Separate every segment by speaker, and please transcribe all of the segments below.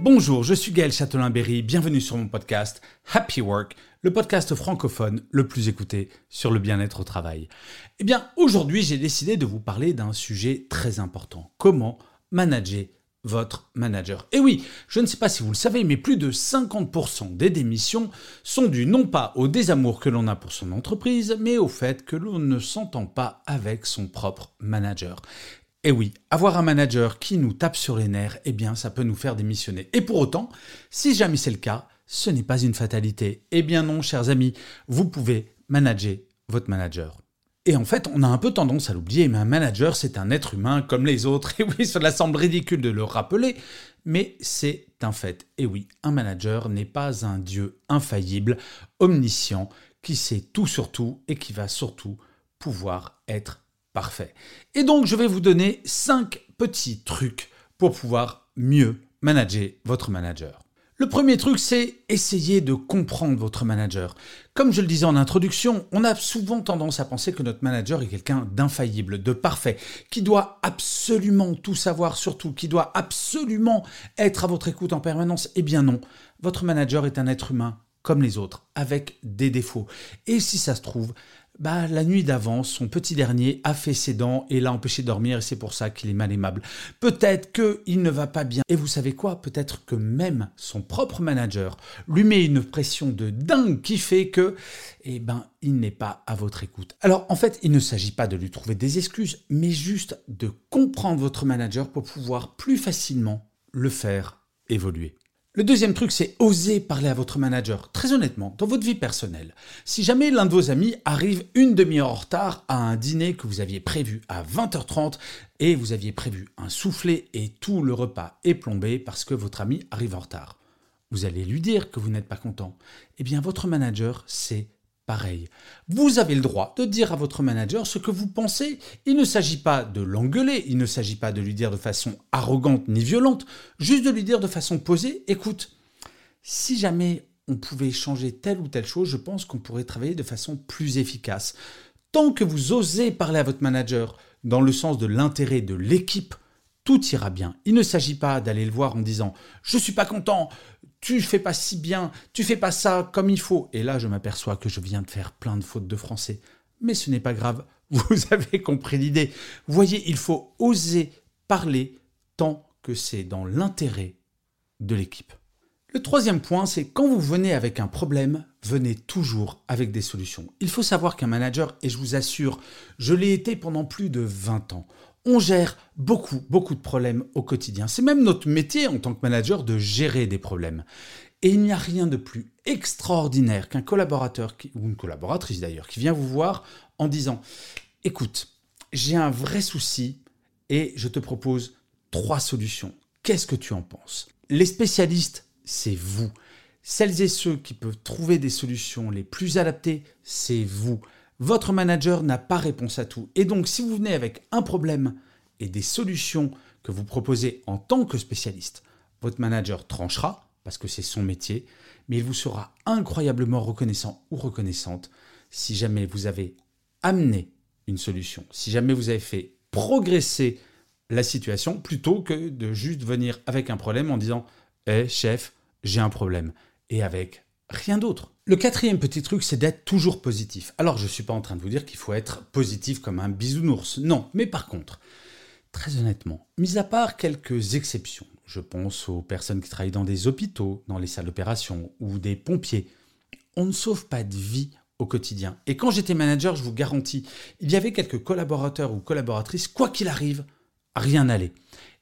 Speaker 1: Bonjour, je suis Gaël Châtelain-Berry, bienvenue sur mon podcast Happy Work, le podcast francophone le plus écouté sur le bien-être au travail. Eh bien, aujourd'hui, j'ai décidé de vous parler d'un sujet très important. Comment manager votre manager? Et oui, je ne sais pas si vous le savez, mais plus de 50% des démissions sont dues non pas au désamour que l'on a pour son entreprise, mais au fait que l'on ne s'entend pas avec son propre manager. Et oui, avoir un manager qui nous tape sur les nerfs, eh bien, ça peut nous faire démissionner. Et pour autant, si jamais c'est le cas, ce n'est pas une fatalité. Eh bien non, chers amis, vous pouvez manager votre manager. Et en fait, on a un peu tendance à l'oublier, mais un manager, c'est un être humain comme les autres. Et oui, cela semble ridicule de le rappeler, mais c'est un fait. Et oui, un manager n'est pas un dieu infaillible, omniscient, qui sait tout sur tout et qui va surtout pouvoir être Et donc, je vais vous donner 5 petits trucs pour pouvoir mieux manager votre manager. Le premier truc, c'est essayer de comprendre votre manager. Comme je le disais en introduction, on a souvent tendance à penser que notre manager est quelqu'un d'infaillible, de parfait, qui doit absolument tout savoir sur tout, qui doit absolument être à votre écoute en permanence. Eh bien non, votre manager est un être humain comme les autres, avec des défauts. Et si ça se trouve, bah, la nuit d'avant, son petit dernier a fait ses dents et l'a empêché de dormir et c'est pour ça qu'il est mal aimable. Peut-être qu'il ne va pas bien. Et vous savez quoi? Peut-être que même son propre manager lui met une pression de dingue qui fait que, eh ben, il n'est pas à votre écoute. Alors, en fait, il ne s'agit pas de lui trouver des excuses, mais juste de comprendre votre manager pour pouvoir plus facilement le faire évoluer. Le deuxième truc, c'est oser parler à votre manager. Très honnêtement, dans votre vie personnelle, si jamais l'un de vos amis arrive une demi-heure en retard à un dîner que vous aviez prévu à 20h30 et vous aviez prévu un soufflet et tout le repas est plombé parce que votre ami arrive en retard, vous allez lui dire que vous n'êtes pas content. Eh bien, votre manager, c'est pareil. Vous avez le droit de dire à votre manager ce que vous pensez. Il ne s'agit pas de l'engueuler, il ne s'agit pas de lui dire de façon arrogante ni violente, juste de lui dire de façon posée, écoute, si jamais on pouvait changer telle ou telle chose, je pense qu'on pourrait travailler de façon plus efficace. Tant que vous osez parler à votre manager dans le sens de l'intérêt de l'équipe, tout ira bien. Il ne s'agit pas d'aller le voir en disant je suis pas content, tu fais pas si bien, tu fais pas ça comme il faut. Et là, je m'aperçois que je viens de faire plein de fautes de français. Mais ce n'est pas grave, vous avez compris l'idée. Voyez, il faut oser parler tant que c'est dans l'intérêt de l'équipe. Le troisième point, c'est quand vous venez avec un problème, venez toujours avec des solutions. Il faut savoir qu'un manager, et je vous assure, je l'ai été pendant plus de 20 ans, on gère beaucoup, beaucoup de problèmes au quotidien. C'est même notre métier en tant que manager de gérer des problèmes. Et il n'y a rien de plus extraordinaire qu'un collaborateur, ou une collaboratrice d'ailleurs, qui vient vous voir en disant, écoute, j'ai un vrai souci et je te propose trois solutions. Qu'est-ce que tu en penses? Les spécialistes, c'est vous. Celles et ceux qui peuvent trouver des solutions les plus adaptées, c'est vous. Votre manager n'a pas réponse à tout. Et donc, si vous venez avec un problème et des solutions que vous proposez en tant que spécialiste, votre manager tranchera, parce que c'est son métier, mais il vous sera incroyablement reconnaissant ou reconnaissante si jamais vous avez amené une solution, si jamais vous avez fait progresser la situation, plutôt que de juste venir avec un problème en disant Eh chef, j'ai un problème », et avec rien d'autre. Le quatrième petit truc, c'est d'être toujours positif. Alors, je ne suis pas en train de vous dire qu'il faut être positif comme un bisounours. Non, mais par contre, très honnêtement, mis à part quelques exceptions, je pense aux personnes qui travaillent dans des hôpitaux, dans les salles d'opération ou des pompiers, on ne sauve pas de vie au quotidien. Et quand j'étais manager, je vous garantis, il y avait quelques collaborateurs ou collaboratrices, quoi qu'il arrive, rien n'allait.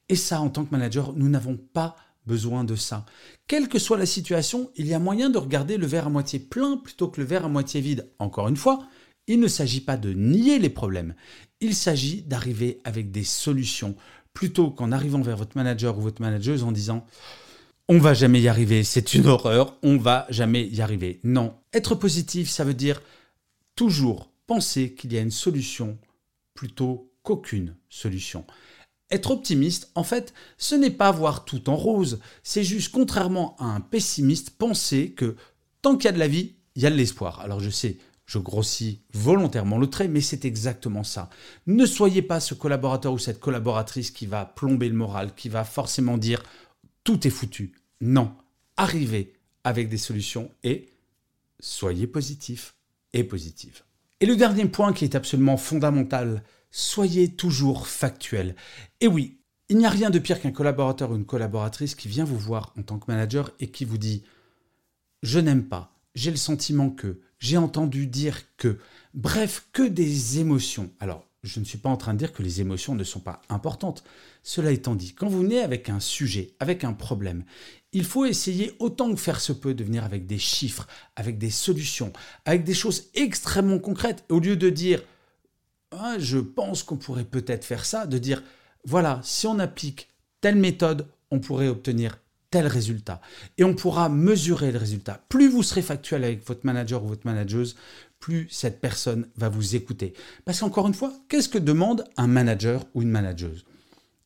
Speaker 1: Et ça, en tant que manager, nous n'avons pas besoin de ça. Quelle que soit la situation, il y a moyen de regarder le verre à moitié plein plutôt que le verre à moitié vide. Encore une fois, il ne s'agit pas de nier les problèmes, il s'agit d'arriver avec des solutions plutôt qu'en arrivant vers votre manager ou votre manageuse en disant on va jamais y arriver, c'est une horreur, on va jamais y arriver. Non, être positif, ça veut dire toujours penser qu'il y a une solution plutôt qu'aucune solution. Être optimiste, en fait, ce n'est pas voir tout en rose, c'est juste, contrairement à un pessimiste, penser que tant qu'il y a de la vie, il y a de l'espoir. Alors je sais, je grossis volontairement le trait, mais c'est exactement ça. Ne soyez pas ce collaborateur ou cette collaboratrice qui va plomber le moral, qui va forcément dire tout est foutu. Non, arrivez avec des solutions et soyez positif et positive. Et le dernier point qui est absolument fondamental, soyez toujours factuel. Et oui, il n'y a rien de pire qu'un collaborateur ou une collaboratrice qui vient vous voir en tant que manager et qui vous dit ⁇ Je n'aime pas, j'ai le sentiment que, j'ai entendu dire que, bref, que des émotions. Alors, je ne suis pas en train de dire que les émotions ne sont pas importantes. Cela étant dit, quand vous venez avec un sujet, avec un problème, il faut essayer autant que faire se peut de venir avec des chiffres, avec des solutions, avec des choses extrêmement concrètes, au lieu de dire ah, je pense qu'on pourrait peut-être faire ça, de dire voilà, si on applique telle méthode, on pourrait obtenir tel résultat. Et on pourra mesurer le résultat. Plus vous serez factuel avec votre manager ou votre manageuse, plus cette personne va vous écouter. Parce qu'encore une fois, qu'est-ce que demande un manager ou une manageuse?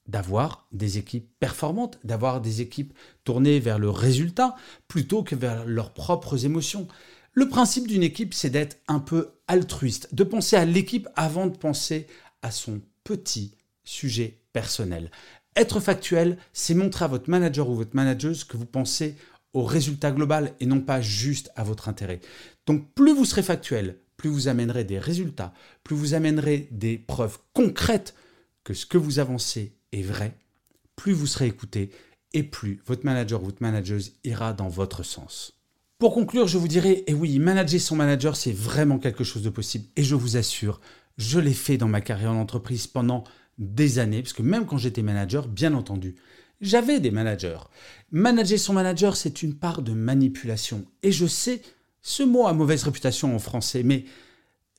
Speaker 1: D'avoir des équipes performantes, d'avoir des équipes tournées vers le résultat plutôt que vers leurs propres émotions. Le principe d'une équipe, c'est d'être un peu altruiste, de penser à l'équipe avant de penser à son petit sujet personnel. Être factuel, c'est montrer à votre manager ou votre manageuse que vous pensez au résultat global et non pas juste à votre intérêt. Donc plus vous serez factuel, plus vous amènerez des résultats, plus vous amènerez des preuves concrètes que ce que vous avancez est vrai, plus vous serez écouté et plus votre manager ou votre manageuse ira dans votre sens. Pour conclure, je vous dirais, et eh oui, manager son manager, c'est vraiment quelque chose de possible. Et je vous assure, je l'ai fait dans ma carrière en entreprise pendant des années, parce que même quand j'étais manager, bien entendu, j'avais des managers. Manager son manager, c'est une part de manipulation. Et je sais, ce mot a mauvaise réputation en français, mais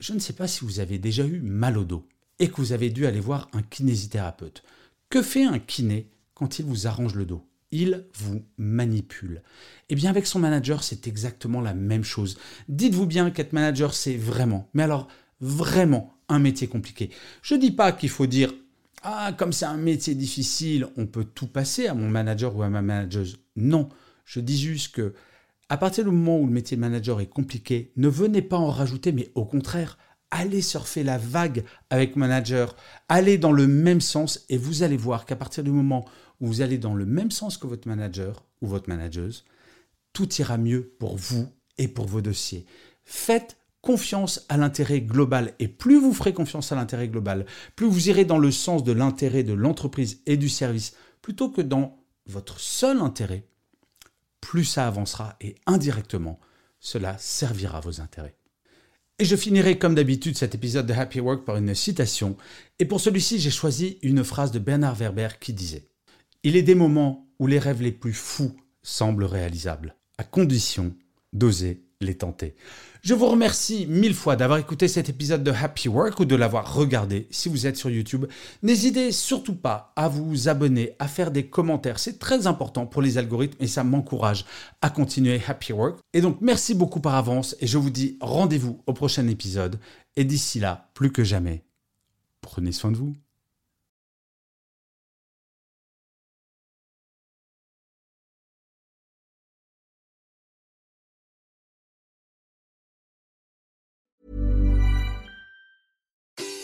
Speaker 1: je ne sais pas si vous avez déjà eu mal au dos et que vous avez dû aller voir un kinésithérapeute. Que fait un kiné quand il vous arrange le dos? Il vous manipule. Eh bien avec son manager, c'est exactement la même chose. Dites-vous bien qu'être manager, c'est vraiment, mais alors vraiment un métier compliqué. Je ne dis pas qu'il faut dire ah, comme c'est un métier difficile, on peut tout passer à mon manager ou à ma manageuse. Non, je dis juste que à partir du moment où le métier de manager est compliqué, ne venez pas en rajouter, mais au contraire, allez surfer la vague avec manager, allez dans le même sens et vous allez voir qu'à partir du moment où vous allez dans le même sens que votre manager ou votre manageuse, tout ira mieux pour vous et pour vos dossiers. Faites confiance à l'intérêt global. Et plus vous ferez confiance à l'intérêt global, plus vous irez dans le sens de l'intérêt de l'entreprise et du service, plutôt que dans votre seul intérêt, plus ça avancera et indirectement, cela servira vos intérêts. Et je finirai comme d'habitude cet épisode de Happy Work par une citation. Et pour celui-ci, j'ai choisi une phrase de Bernard Werber qui disait ⁇ Il est des moments où les rêves les plus fous semblent réalisables, à condition d'oser les tenter. Je vous remercie mille fois d'avoir écouté cet épisode de Happy Work ou de l'avoir regardé si vous êtes sur YouTube. N'hésitez surtout pas à vous abonner, à faire des commentaires. C'est très important pour les algorithmes et ça m'encourage à continuer Happy Work. Et donc merci beaucoup par avance et je vous dis rendez-vous au prochain épisode. Et d'ici là, plus que jamais, prenez soin de vous.